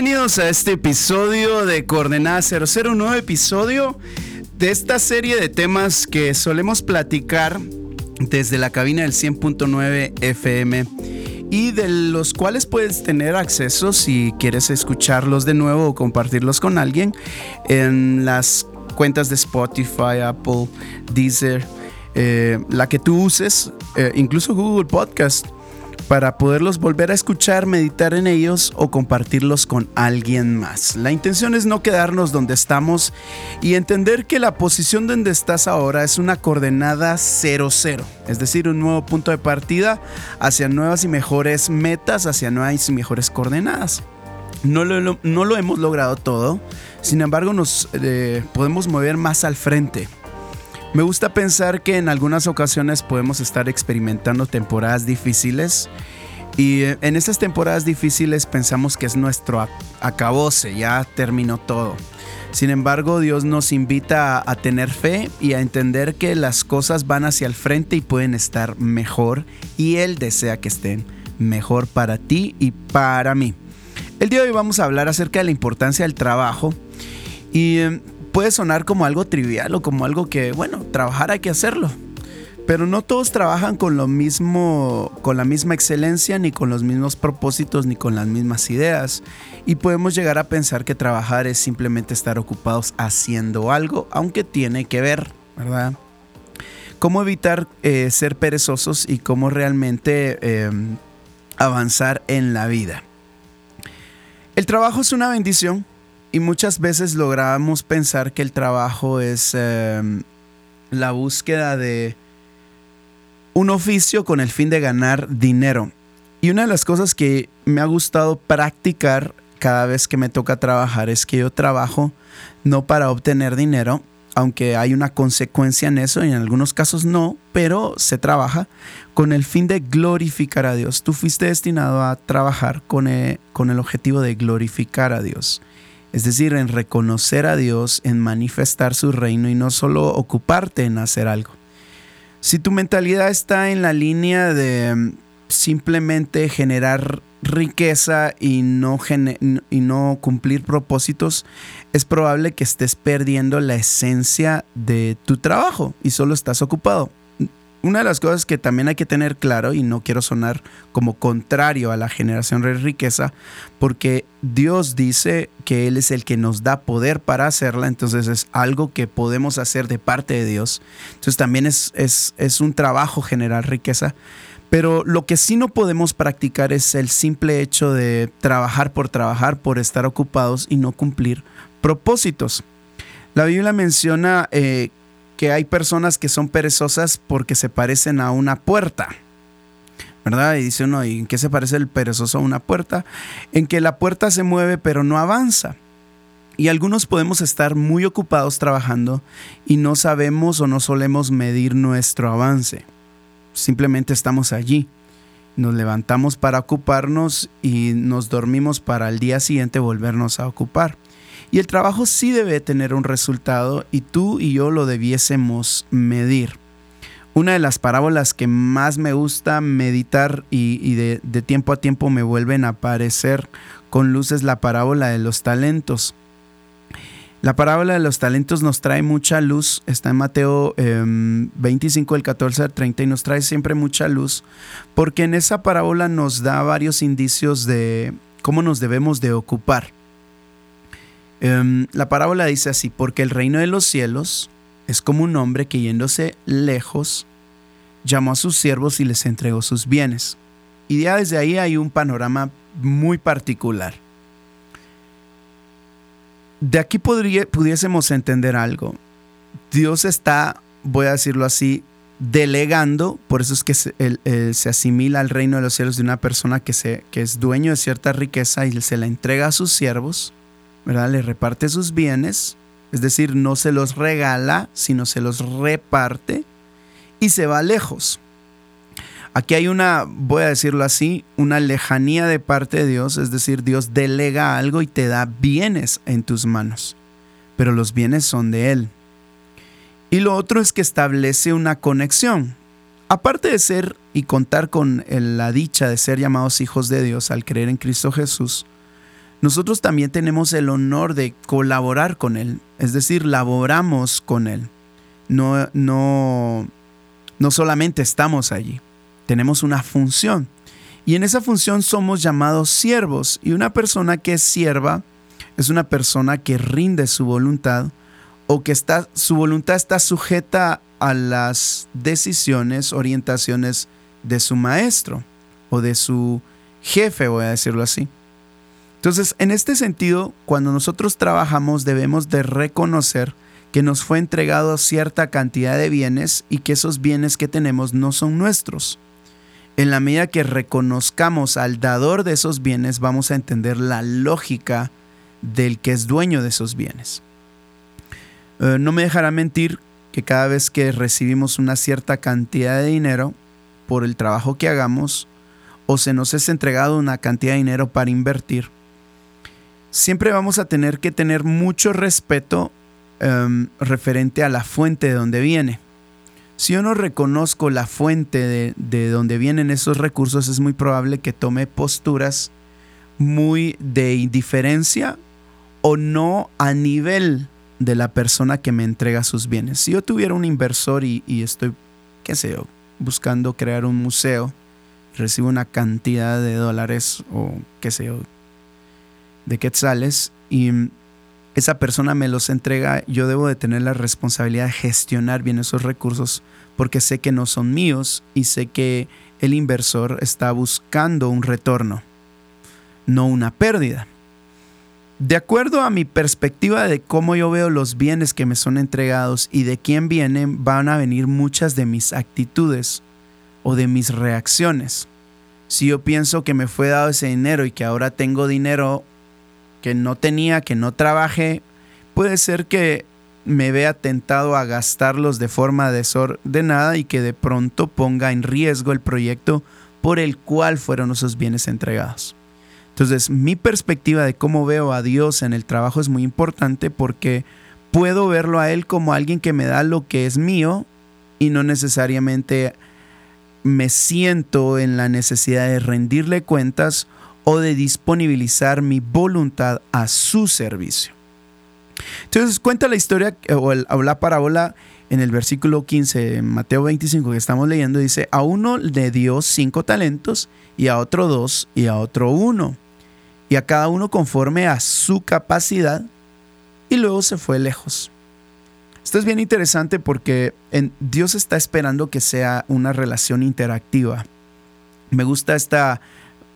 Bienvenidos a este episodio de Coordenada 00, un nuevo episodio de esta serie de temas que solemos platicar desde la cabina del 100.9 FM y de los cuales puedes tener acceso si quieres escucharlos de nuevo o compartirlos con alguien en las cuentas de Spotify, Apple, Deezer, eh, la que tú uses, eh, incluso Google Podcast para poderlos volver a escuchar, meditar en ellos o compartirlos con alguien más. La intención es no quedarnos donde estamos y entender que la posición donde estás ahora es una coordenada 0-0, es decir, un nuevo punto de partida hacia nuevas y mejores metas, hacia nuevas y mejores coordenadas. No lo, hemos logrado todo, sin embargo nos eh, podemos mover más al frente. Me gusta pensar que en algunas ocasiones podemos estar experimentando temporadas difíciles y eh, en esas temporadas difíciles pensamos que es nuestro acabose, ya terminó todo. Sin embargo, Dios nos invita a, tener fe y a entender que las cosas van hacia el frente y pueden estar mejor y Él desea que estén mejor para ti y para mí. El día de hoy vamos a hablar acerca de la importancia del trabajo y em, puede sonar como algo trivial o como algo que, bueno, trabajar hay que hacerlo. Pero no todos trabajan con lo mismo, con la misma excelencia, ni con los mismos propósitos, ni con las mismas ideas. Y podemos llegar a pensar que trabajar es simplemente estar ocupados haciendo algo, aunque tiene que ver, ¿verdad? Cómo evitar eh, ser perezosos y cómo realmente em, avanzar en la vida. El trabajo es una bendición, y muchas veces logramos pensar que el trabajo es em, la búsqueda de un oficio con el fin de ganar dinero. Y una de las cosas que me ha gustado practicar cada vez que me toca trabajar es que yo trabajo no para obtener dinero, aunque hay una consecuencia en eso y en algunos casos no, pero se trabaja con el fin de glorificar a Dios. Tú fuiste destinado a trabajar con eh, con el objetivo de glorificar a Dios es decir, en reconocer a Dios, en manifestar su reino y no solo ocuparte en hacer algo. Si tu mentalidad está en la línea de mm, simplemente generar riqueza y no, y no cumplir propósitos, es probable que estés perdiendo la esencia de tu trabajo y solo estás ocupado una de las cosas que también hay que tener claro, y no quiero sonar como contrario a la generación de riqueza, porque Dios dice que Él es el que nos da poder para hacerla, entonces es algo que podemos hacer de parte de Dios. Entonces también es, es, es un trabajo generar riqueza. Pero lo que sí no podemos practicar es el simple hecho de trabajar por trabajar, por estar ocupados y no cumplir propósitos. La Biblia menciona eh, que hay personas que son perezosas porque se parecen a una puerta. ¿Verdad? Y dice uno, ¿y en qué se parece el perezoso a una puerta? En que la puerta se mueve pero no avanza. Y algunos podemos estar muy ocupados trabajando y no sabemos o no solemos medir nuestro avance. Simplemente estamos allí. Nos levantamos para ocuparnos y nos dormimos para el día siguiente volvernos a ocupar. Y el trabajo sí debe tener un resultado y tú y yo lo debiésemos medir. Una de las parábolas que más me gusta meditar y, de, tiempo a tiempo me vuelven a aparecer con luz es la parábola de los talentos. La parábola de los talentos nos trae mucha luz, está en Mateo 25, el 14 al 30 y nos trae siempre mucha luz, porque en esa parábola nos da varios indicios de cómo nos debemos de ocupar. Em, la parábola dice así, porque el reino de los cielos es como un hombre que yéndose lejos, llamó a sus siervos y les entregó sus bienes. Y ya desde ahí hay un panorama muy particular. De aquí podría, pudiésemos entender algo. Dios está, voy a decirlo así, delegando, por eso es que se, se, asimila al reino de los cielos de una persona que, se, que es dueño de cierta riqueza y se la entrega a sus siervos Le reparte sus bienes Es decir, no se los regala, sino se los reparte y se va lejos. Aquí hay una, voy a decirlo así, una lejanía de parte de Dios, es decir, Dios delega algo y te da bienes en tus manos, pero los bienes son de Él. Y lo otro es que establece una conexión. Aparte de ser y contar con la dicha de ser llamados hijos de Dios al creer en Cristo Jesús, nosotros también tenemos el honor de colaborar con Él, es decir, laboramos con Él. No, no, no solamente estamos allí, tenemos una función. Y en esa función somos llamados siervos. Y una persona que es sierva es una persona que rinde su voluntad o que está, su voluntad está sujeta a las decisiones, orientaciones de su maestro o de su jefe, voy a decirlo así. Entonces, en este sentido, cuando nosotros trabajamos debemos de reconocer que nos fue entregado cierta cantidad de bienes y que esos bienes que tenemos no son nuestros. En la medida que reconozcamos al dador de esos bienes, vamos a entender la lógica del que es dueño de esos bienes. Eh, no me dejará mentir que cada vez que recibimos una cierta cantidad de dinero por el trabajo que hagamos, o se nos es entregado una cantidad de dinero para invertir, siempre vamos a tener que tener mucho respeto em, referente a la fuente de donde viene. Si yo no reconozco la fuente de, de donde vienen esos recursos, es muy probable que tome posturas muy de indiferencia o no a nivel de la persona que me entrega sus bienes. Si yo tuviera un inversor y, estoy, qué sé yo, buscando crear un museo, recibo una cantidad de dólares o qué sé yo, de quetzales y esa persona me los entrega, yo debo de tener la responsabilidad de gestionar bien esos recursos porque sé que no son míos y sé que el inversor está buscando un retorno, no una pérdida. De acuerdo a mi perspectiva de cómo yo veo los bienes que me son entregados y de quién vienen, van a venir muchas de mis actitudes o de mis reacciones. Si yo pienso que me fue dado ese dinero y que ahora tengo dinero que no tenía, que no trabajé, puede ser que me vea tentado a gastarlos de forma desordenada y que de pronto ponga en riesgo el proyecto por el cual fueron esos bienes entregados. Entonces, mi perspectiva de cómo veo a Dios en el trabajo es muy importante porque puedo verlo a Él como alguien que me da lo que es mío y no necesariamente me siento en la necesidad de rendirle cuentas o de disponibilizar mi voluntad a su servicio. Entonces cuenta la historia o, la parábola en el versículo 15 de Mateo 25 que estamos leyendo, dice, a uno le dio cinco talentos y a otro dos y a otro uno, y a cada uno conforme a su capacidad, y luego se fue lejos. Esto es bien interesante porque Dios está esperando que sea una relación interactiva. Me gusta esta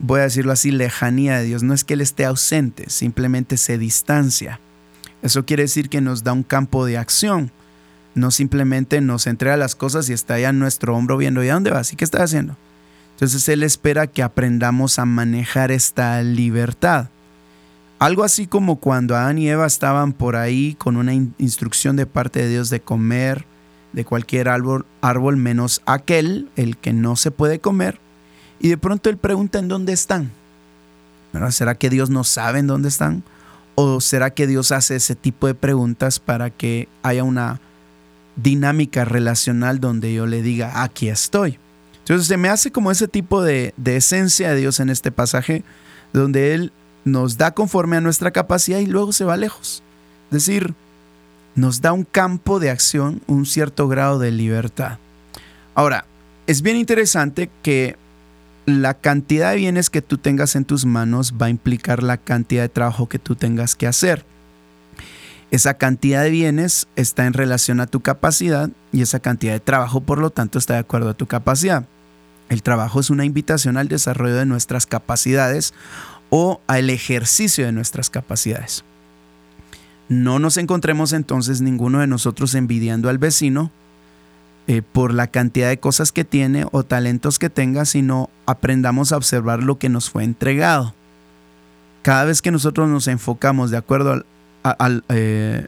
voy a decirlo así, lejanía de Dios. No es que Él esté ausente, simplemente se distancia. Eso quiere decir que nos da un campo de acción. No simplemente nos entrega las cosas y está allá en nuestro hombro viendo, ¿y a dónde vas? ¿Y qué estás haciendo? Entonces Él espera que aprendamos a manejar esta libertad. Algo así como cuando Adán y Eva estaban por ahí con una instrucción de parte de Dios de comer de cualquier árbol, árbol menos aquel, el que no se puede comer. Y de pronto él pregunta en dónde están. ¿Será que Dios no sabe en dónde están? ¿O será que Dios hace ese tipo de preguntas para que haya una dinámica relacional donde yo le diga, aquí estoy? Entonces se me hace como ese tipo de, de esencia de Dios en este pasaje, donde Él nos da conforme a nuestra capacidad y luego se va lejos. Es decir, nos da un campo de acción, un cierto grado de libertad. Ahora, es bien interesante que la cantidad de bienes que tú tengas en tus manos va a implicar la cantidad de trabajo que tú tengas que hacer. Esa cantidad de bienes está en relación a tu capacidad y esa cantidad de trabajo, por lo tanto, está de acuerdo a tu capacidad. El trabajo es una invitación al desarrollo de nuestras capacidades o al ejercicio de nuestras capacidades. No nos encontremos entonces ninguno de nosotros envidiando al vecino eh, por la cantidad de cosas que tiene o talentos que tenga, sino aprendamos a observar lo que nos fue entregado. Cada vez que nosotros nos enfocamos de acuerdo al, eh,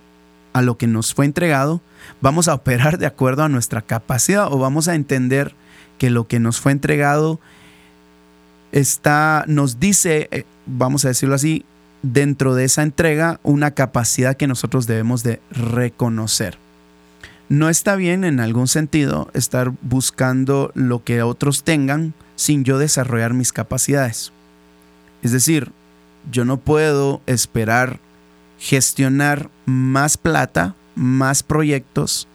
a lo que nos fue entregado, vamos a operar de acuerdo a nuestra capacidad o vamos a entender que lo que nos fue entregado está, nos dice, eh, vamos a decirlo así, dentro de esa entrega una capacidad que nosotros debemos de reconocer. No está bien en algún sentido estar buscando lo que otros tengan sin yo desarrollar mis capacidades. Es decir, yo no puedo esperar gestionar más plata, más proyectos,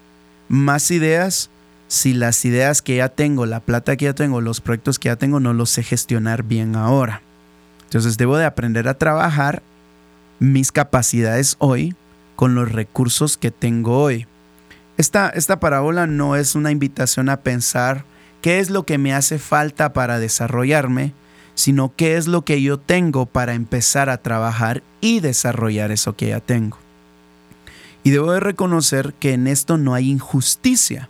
más ideas si las ideas que ya tengo, la plata que ya tengo, los proyectos que ya tengo, no los sé gestionar bien ahora. Entonces debo de aprender a trabajar mis capacidades hoy con los recursos que tengo hoy. Esta, esta parábola no es una invitación a pensar qué es lo que me hace falta para desarrollarme, sino qué es lo que yo tengo para empezar a trabajar y desarrollar eso que ya tengo. Y debo de reconocer que en esto no hay injusticia.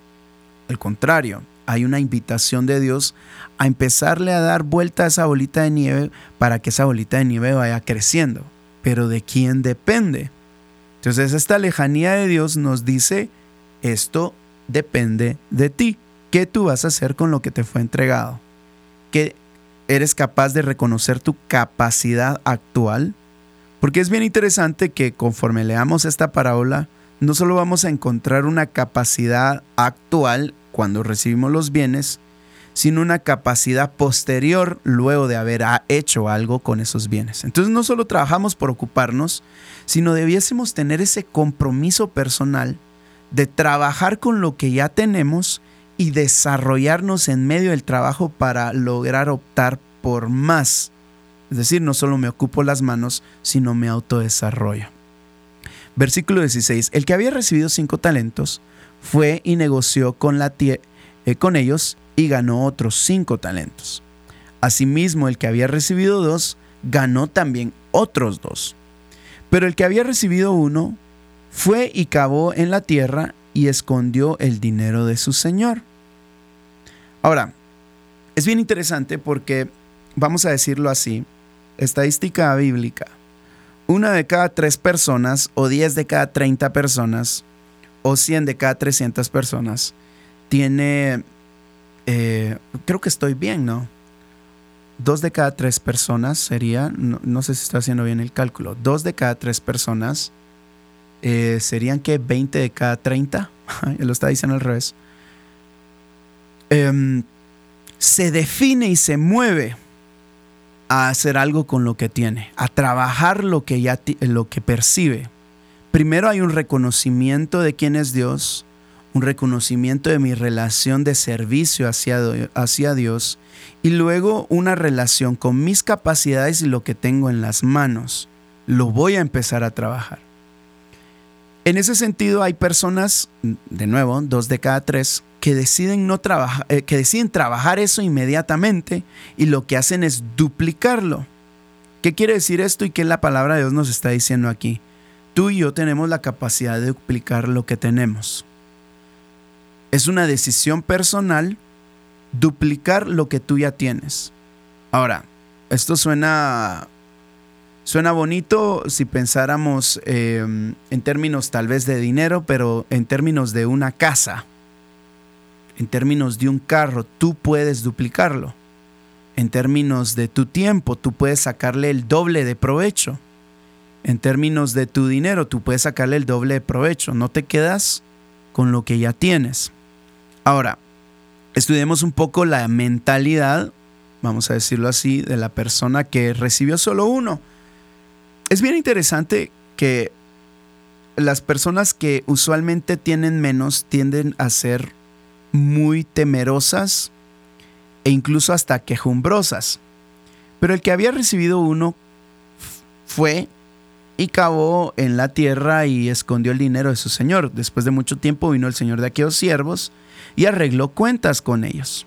Al contrario, hay una invitación de Dios a empezarle a dar vuelta a esa bolita de nieve para que esa bolita de nieve vaya creciendo. Pero ¿de quién depende? Entonces esta lejanía de Dios nos dice, esto depende de ti. ¿Qué tú vas a hacer con lo que te fue entregado? ¿Que eres capaz de reconocer tu capacidad actual? Porque es bien interesante que conforme leamos esta parábola, no solo vamos a encontrar una capacidad actual cuando recibimos los bienes, sino una capacidad posterior luego de haber hecho algo con esos bienes. Entonces no solo trabajamos por ocuparnos, sino debiésemos tener ese compromiso personal de trabajar con lo que ya tenemos y desarrollarnos en medio del trabajo para lograr optar por más. Es decir, no solo me ocupo las manos, sino me autodesarrollo. Versículo 16. El que había recibido cinco talentos fue y negoció con, la eh, con ellos y ganó otros cinco talentos. Asimismo, el que había recibido dos, ganó también otros dos. Pero el que había recibido uno, fue y cavó en la tierra y escondió el dinero de su señor. Ahora, es bien interesante porque, vamos a decirlo así, estadística bíblica, una de cada tres personas o diez de cada treinta personas o cien de cada trescientas personas tiene, eh, creo que estoy bien, ¿no? Dos de cada tres personas sería, no, sé si estoy haciendo bien el cálculo, dos de cada tres personas eh, serían que 20 de cada 30, lo está diciendo al revés, em, se define y se mueve a hacer algo con lo que tiene, a trabajar lo que ya lo que percibe. Primero hay un reconocimiento de quién es Dios, un reconocimiento de mi relación de servicio hacia, hacia Dios y luego una relación con mis capacidades y lo que tengo en las manos. Lo voy a empezar a trabajar. En ese sentido hay personas, de nuevo, dos de cada tres, que deciden, no trabajar, eh, que deciden trabajar eso inmediatamente y lo que hacen es duplicarlo. ¿Qué quiere decir esto y qué la palabra de Dios nos está diciendo aquí? Tú y yo tenemos la capacidad de duplicar lo que tenemos. Es una decisión personal duplicar lo que tú ya tienes. Ahora, esto suena, suena bonito si pensáramos em, en términos tal vez de dinero, pero en términos de una casa en términos de un carro, tú puedes duplicarlo. En términos de tu tiempo, tú puedes sacarle el doble de provecho. En términos de tu dinero, tú puedes sacarle el doble de provecho. No te quedas con lo que ya tienes. Ahora, estudiemos un poco la mentalidad, vamos a decirlo así, de la persona que recibió solo uno. Es bien interesante que las personas que usualmente tienen menos tienden a ser muy temerosas e incluso hasta quejumbrosas. Pero el que había recibido uno fue y cavó en la tierra y escondió el dinero de su señor. Después de mucho tiempo vino el señor de aquellos siervos y arregló cuentas con ellos.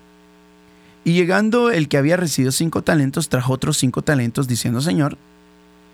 Y llegando el que había recibido cinco talentos, trajo otros cinco talentos, diciendo, Señor,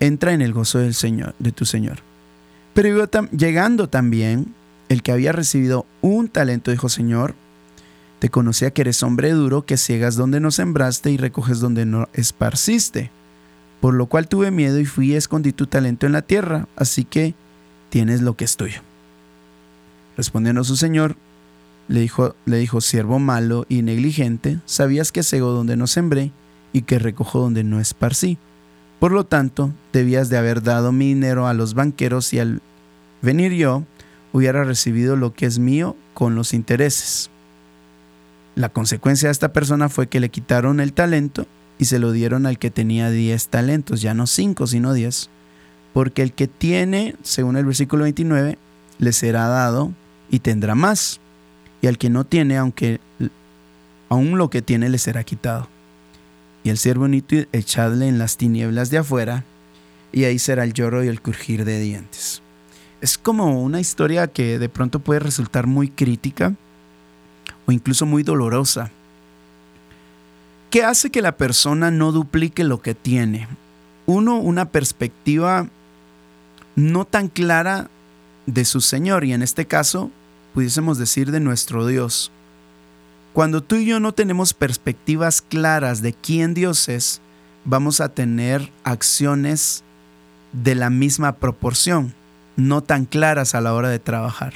Entra en el gozo del Señor, de tu Señor. Pero llegando también el que había recibido un talento dijo, Señor, te conocía que eres hombre duro, que ciegas donde no sembraste y recoges donde no esparciste. Por lo cual tuve miedo y fui y escondí tu talento en la tierra, así que tienes lo que es tuyo. Respondiendo su señor, le dijo, le dijo, siervo malo y negligente, sabías que cego donde no sembré y que recojo donde no esparcí. Por lo tanto, debías de haber dado mi dinero a los banqueros y al venir yo, hubiera recibido lo que es mío con los intereses. La consecuencia de esta persona fue que le quitaron el talento y se lo dieron al que tenía 10 talentos, ya no 5, sino 10. Porque el que tiene, según el versículo 29, le será dado y tendrá más. Y al que no tiene, aunque aún lo que tiene le será quitado. Y el siervo inútil echadle en las tinieblas de afuera, y ahí será el lloro y el crujir de dientes. Es como una historia que de pronto puede resultar muy crítica, o incluso muy dolorosa. ¿Qué hace que la persona no duplique lo que tiene? Uno, una perspectiva no tan clara de su Señor y en este caso pudiésemos decir de nuestro Dios. Cuando tú y yo no tenemos perspectivas claras de quién Dios es, vamos a tener acciones de la misma proporción, no tan claras a la hora de trabajar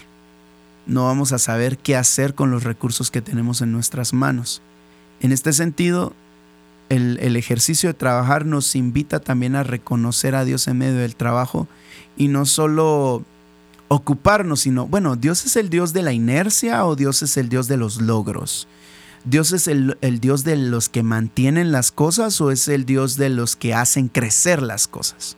no vamos a saber qué hacer con los recursos que tenemos en nuestras manos. En este sentido, el, ejercicio de trabajar nos invita también a reconocer a Dios en medio del trabajo y no solo ocuparnos, sino, bueno, Dios es el Dios de la inercia o Dios es el Dios de los logros. ¿Dios es el, el, Dios de los que mantienen las cosas o es el Dios de los que hacen crecer las cosas?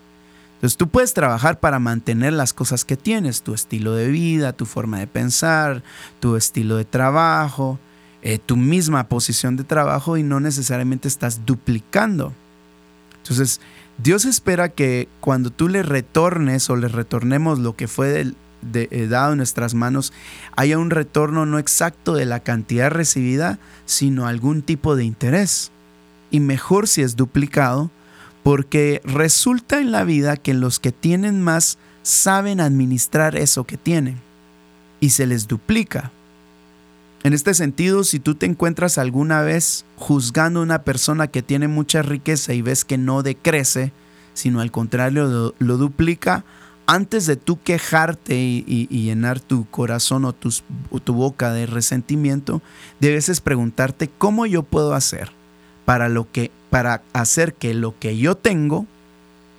Entonces tú puedes trabajar para mantener las cosas que tienes, tu estilo de vida, tu forma de pensar, tu estilo de trabajo, eh, tu misma posición de trabajo y no necesariamente estás duplicando. Entonces, Dios espera que cuando tú le retornes o le retornemos lo que fue eh, dado en nuestras manos, haya un retorno no exacto de la cantidad recibida, sino algún tipo de interés. Y mejor si es duplicado, porque resulta en la vida que los que tienen más saben administrar eso que tienen y se les duplica. En este sentido, si tú te encuentras alguna vez juzgando a una persona que tiene mucha riqueza y ves que no decrece, sino al contrario lo, duplica, antes de tú quejarte y, llenar tu corazón o, o tu boca de resentimiento, debes preguntarte cómo yo puedo hacer para lo que para hacer que lo que yo tengo,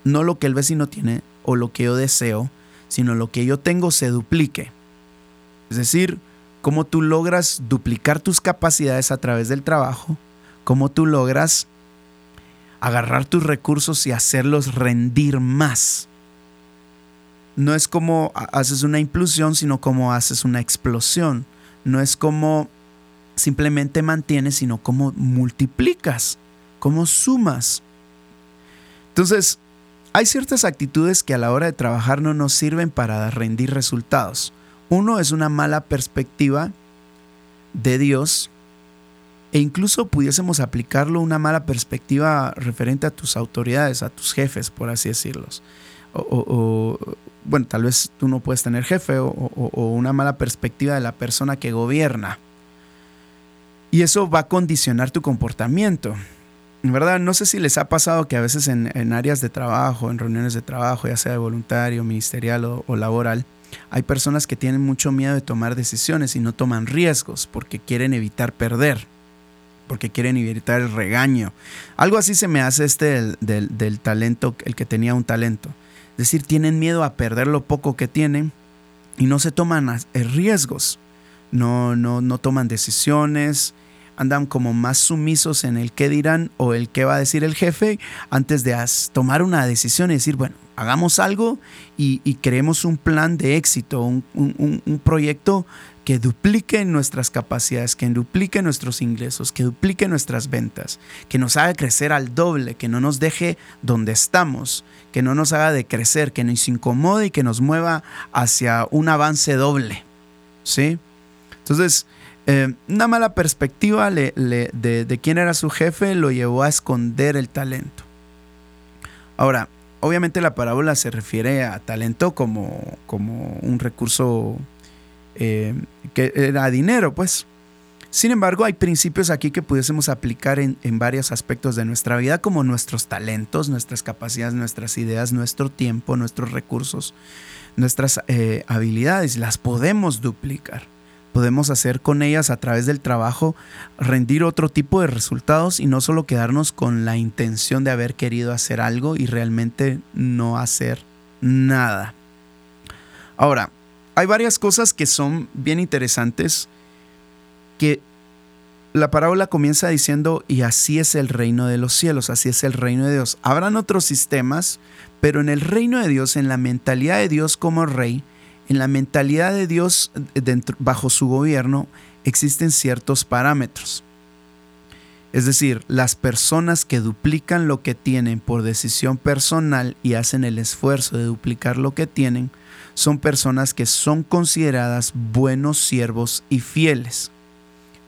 no lo que el vecino tiene o lo que yo deseo, sino lo que yo tengo se duplique. Es decir, cómo tú logras duplicar tus capacidades a través del trabajo, cómo tú logras agarrar tus recursos y hacerlos rendir más. No es como haces una implosión, sino como haces una explosión. No es como simplemente mantienes, sino como multiplicas cómo sumas. Entonces, hay ciertas actitudes que a la hora de trabajar no nos sirven para rendir resultados. Uno es una mala perspectiva de Dios e incluso pudiésemos aplicarlo una mala perspectiva referente a tus autoridades, a tus jefes, por así decirlos. O, bueno, tal vez tú no puedes tener jefe o, una mala perspectiva de la persona que gobierna. Y eso va a condicionar tu comportamiento. ¿verdad? No sé si les ha pasado que a veces en, áreas de trabajo, en reuniones de trabajo, ya sea de voluntario, ministerial o, laboral, hay personas que tienen mucho miedo de tomar decisiones y no toman riesgos porque quieren evitar perder, porque quieren evitar el regaño. Algo así se me hace este del talento, el que tenía un talento. Es decir, tienen miedo a perder lo poco que tienen y no se toman riesgos, no, no, no toman decisiones, andan como más sumisos en el qué dirán o el qué va a decir el jefe antes de tomar una decisión y decir, bueno, hagamos algo y, creemos un plan de éxito, un, un, proyecto que duplique nuestras capacidades, que duplique nuestros ingresos, que duplique nuestras ventas, que nos haga crecer al doble, que no nos deje donde estamos, que no nos haga decrecer, que nos incomode y que nos mueva hacia un avance doble. ¿Sí? Entonces, eh, una mala perspectiva de, quién era su jefe lo llevó a esconder el talento. Ahora, obviamente la parábola se refiere a talento como, como un recurso eh, que era dinero, pues. Sin embargo, hay principios aquí que pudiésemos aplicar en, varios aspectos de nuestra vida, como nuestros talentos, nuestras capacidades, nuestras ideas, nuestro tiempo, nuestros recursos, nuestras eh, habilidades. Las podemos duplicar podemos hacer con ellas a través del trabajo, rendir otro tipo de resultados y no solo quedarnos con la intención de haber querido hacer algo y realmente no hacer nada. Ahora, hay varias cosas que son bien interesantes que la parábola comienza diciendo, y así es el reino de los cielos, así es el reino de Dios. Habrán otros sistemas, pero en el reino de Dios, en la mentalidad de Dios como rey, en la mentalidad de Dios bajo su gobierno existen ciertos parámetros. Es decir, las personas que duplican lo que tienen por decisión personal y hacen el esfuerzo de duplicar lo que tienen, son personas que son consideradas buenos siervos y fieles.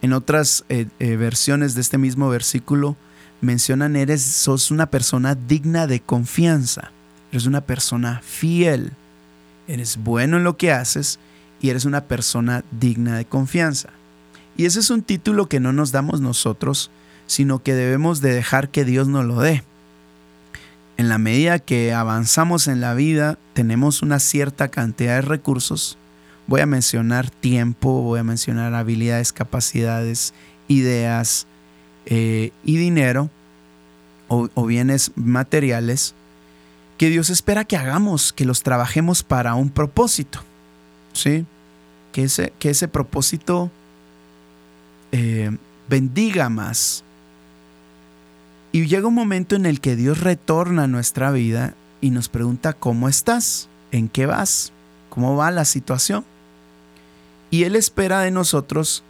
En otras eh, eh, versiones de este mismo versículo mencionan eres sos una persona digna de confianza, eres una persona fiel eres bueno en lo que haces y eres una persona digna de confianza. Y ese es un título que no nos damos nosotros, sino que debemos de dejar que Dios nos lo dé. En la medida que avanzamos en la vida, tenemos una cierta cantidad de recursos. Voy a mencionar tiempo, voy a mencionar habilidades, capacidades, ideas eh, y dinero o bienes materiales que Dios espera que hagamos, que los trabajemos para un propósito. ¿Sí? Que ese, que ese propósito eh, bendiga más. Y llega un momento en el que Dios retorna a nuestra vida y nos pregunta, ¿cómo estás? ¿En qué vas? ¿Cómo va la situación? Y Él espera de nosotros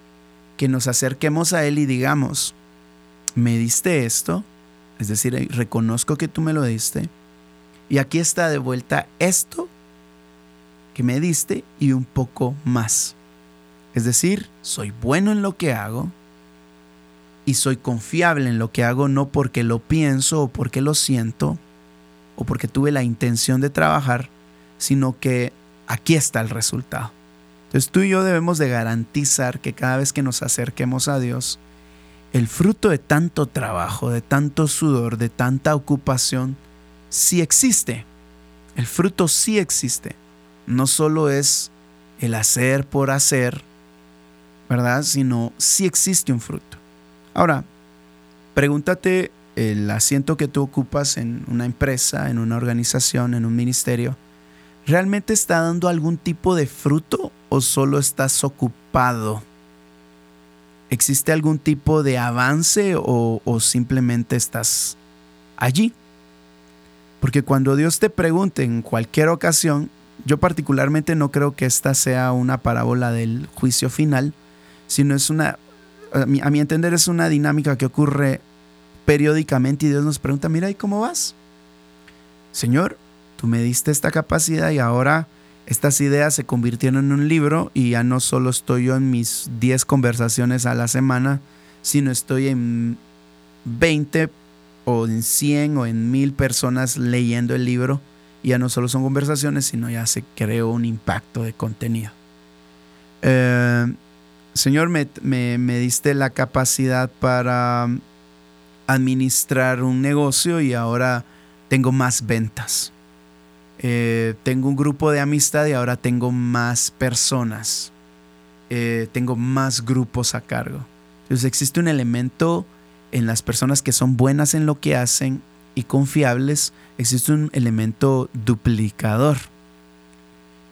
que nos acerquemos a Él y digamos, ¿me diste esto? Es decir, reconozco que tú me lo diste y aquí está de vuelta esto que me diste y un poco más. Es decir, soy bueno en lo que hago y soy confiable en lo que hago no porque lo pienso o porque lo siento o porque tuve la intención de trabajar, sino que aquí está el resultado. Entonces tú y yo debemos de garantizar que cada vez que nos acerquemos a Dios, el fruto de tanto trabajo, de tanto sudor, de tanta ocupación, sí existe. El fruto sí existe. No solo es el hacer por hacer, ¿verdad? Sino sí existe un fruto. Ahora, pregúntate el asiento que tú ocupas en una empresa, en una organización, en un ministerio, ¿realmente está dando algún tipo de fruto o solo estás ocupado? ¿Existe algún tipo de avance o, o simplemente estás allí? Porque cuando Dios te pregunte en cualquier ocasión, yo particularmente no creo que esta sea una parábola del juicio final, sino es una, a mi, entender es una dinámica que ocurre periódicamente y Dios nos pregunta, mira, ¿y cómo vas? Señor, tú me diste esta capacidad y ahora estas ideas se convirtieron en un libro y ya no solo estoy yo en mis 10 conversaciones a la semana, sino estoy en 20 o en 100 o en 1000 personas leyendo el libro, ya no solo son conversaciones, sino ya se creó un impacto de contenido. Eh, señor, me, me, diste la capacidad para administrar un negocio y ahora tengo más ventas. Eh, tengo un grupo de amistad y ahora tengo más personas. Eh, tengo más grupos a cargo. Entonces existe un elemento en las personas que son buenas en lo que hacen y confiables, existe un elemento duplicador.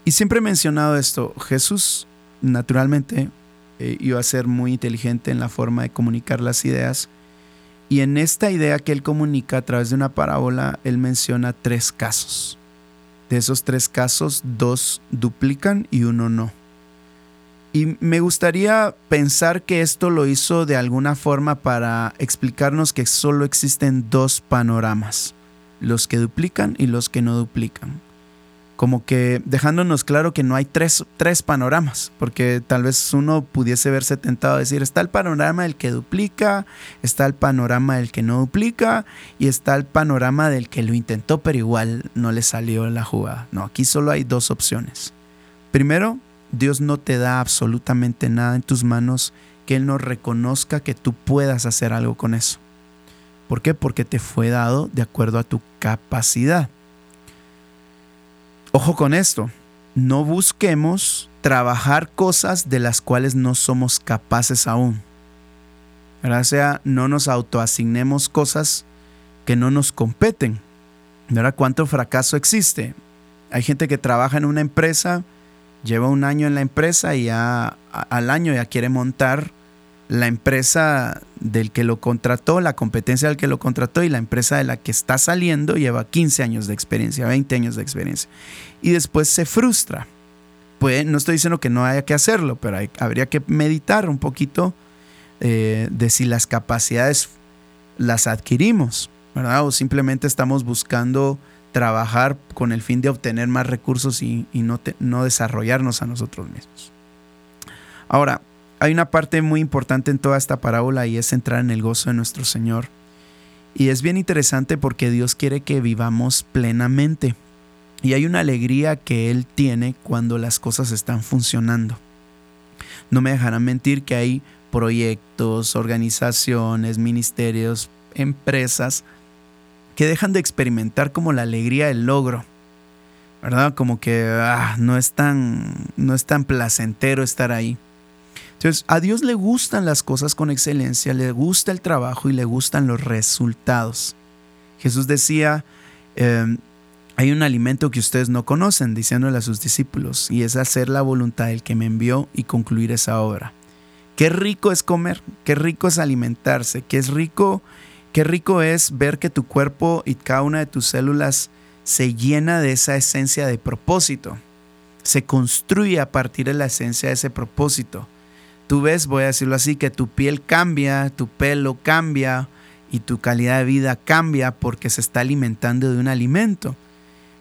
Y siempre he mencionado esto, Jesús naturalmente eh, iba a ser muy inteligente en la forma de comunicar las ideas. Y en esta idea que él comunica a través de una parábola, él menciona tres casos. De esos tres casos, dos duplican y uno no. Y me gustaría pensar que esto lo hizo de alguna forma para explicarnos que solo existen dos panoramas, los que duplican y los que no duplican como que dejándonos claro que no hay tres, tres, panoramas, porque tal vez uno pudiese verse tentado a decir, está el panorama del que duplica, está el panorama del que no duplica y está el panorama del que lo intentó pero igual no le salió la jugada. No, aquí solo hay dos opciones. Primero, Dios no te da absolutamente nada en tus manos que Él no reconozca que tú puedas hacer algo con eso. ¿Por qué? Porque te fue dado de acuerdo a tu capacidad. Ojo con esto, no busquemos trabajar cosas de las cuales no somos capaces aún. O sea, no nos autoasignemos cosas que no nos competen. ¿Verdad? ¿Cuánto fracaso existe? Hay gente que trabaja en una empresa, lleva un año en la empresa y ya al año ya quiere montar la empresa del que lo contrató, la competencia del que lo contrató y la empresa de la que está saliendo lleva 15 años de experiencia, 20 años de experiencia. Y después se frustra. No estoy diciendo que no haya que hacerlo, pero habría que meditar un poquito eh, de si las capacidades las adquirimos, ¿verdad? O simplemente estamos buscando trabajar con el fin de obtener más recursos y, no, no desarrollarnos a nosotros mismos. Ahora, hay una parte muy importante en toda esta parábola y es entrar en el gozo de nuestro Señor. Y es bien interesante porque Dios quiere que vivamos plenamente. Y hay una alegría que Él tiene cuando las cosas están funcionando. No me dejarán mentir que hay proyectos, organizaciones, ministerios, empresas que dejan de experimentar como la alegría del logro. ¿Verdad? Como que ah, no, es tan, no es tan placentero estar ahí. Entonces, a Dios le gustan las cosas con excelencia, le gusta el trabajo y le gustan los resultados. Jesús decía, em, hay un alimento que ustedes no conocen, diciéndole a sus discípulos, y es hacer la voluntad del que me envió y concluir esa obra. Qué rico es comer, qué rico es alimentarse, qué es rico, qué rico es ver que tu cuerpo y cada una de tus células se llena de esa esencia de propósito. Se construye a partir de la esencia de ese propósito tú ves, voy a decirlo así, que tu piel cambia, tu pelo cambia y tu calidad de vida cambia porque se está alimentando de un alimento,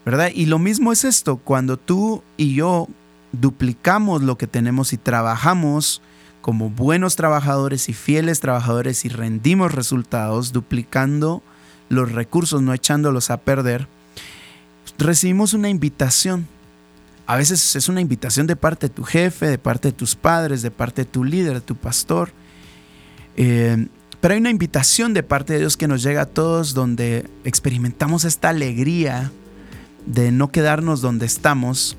¿verdad? Y lo mismo es esto, cuando tú y yo duplicamos lo que tenemos y trabajamos como buenos trabajadores y fieles trabajadores y rendimos resultados duplicando los recursos, no echándolos a perder, recibimos una invitación a veces es una invitación de parte de tu jefe, de parte de tus padres, de parte de tu líder, de tu pastor. Eh, pero hay una invitación de parte de Dios que nos llega a todos donde experimentamos esta alegría de no quedarnos donde estamos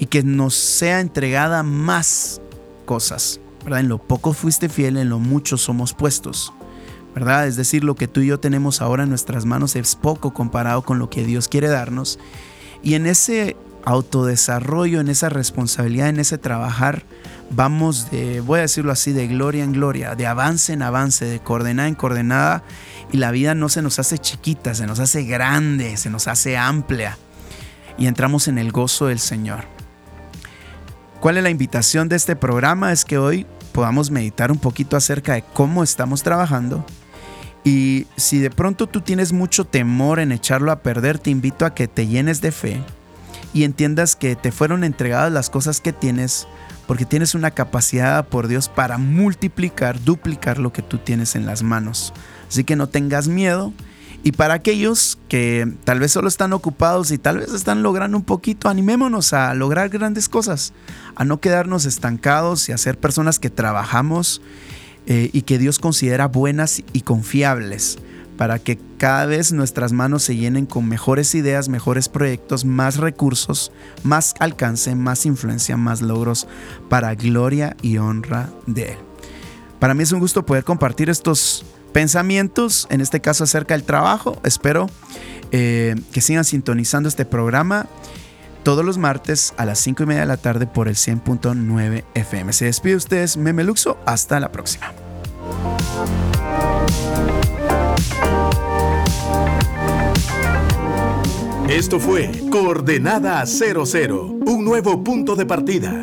y que nos sea entregada más cosas. ¿Verdad? En lo poco fuiste fiel, en lo mucho somos puestos. ¿verdad? Es decir, lo que tú y yo tenemos ahora en nuestras manos es poco comparado con lo que Dios quiere darnos. Y en ese autodesarrollo, en esa responsabilidad, en ese trabajar, vamos de, voy a decirlo así, de gloria en gloria, de avance en avance, de coordenada en coordenada, y la vida no se nos hace chiquita, se nos hace grande, se nos hace amplia, y entramos en el gozo del Señor. ¿Cuál es la invitación de este programa? Es que hoy podamos meditar un poquito acerca de cómo estamos trabajando. Y si de pronto tú tienes mucho temor en echarlo a perder, te invito a que te llenes de fe, y entiendas que te fueron entregadas las cosas que tienes porque tienes una capacidad por Dios para multiplicar, duplicar lo que tú tienes en las manos. Así que no tengas miedo. Y para aquellos que tal vez solo están ocupados y tal vez están logrando un poquito, animémonos a lograr grandes cosas, a no quedarnos estancados y a ser personas que trabajamos eh, y que Dios considera buenas y confiables para que cada vez nuestras manos se llenen con mejores ideas, mejores proyectos, más recursos, más alcance, más influencia, más logros para gloria y honra de Él. Para mí es un gusto poder compartir estos pensamientos, en este caso acerca del trabajo. Espero eh, que sigan sintonizando este programa todos los martes a las 5 y media de la tarde por el 100.9 FM. Se despide ustedes, Memeluxo. Hasta la próxima. Esto fue Coordenada 00, un nuevo punto de partida.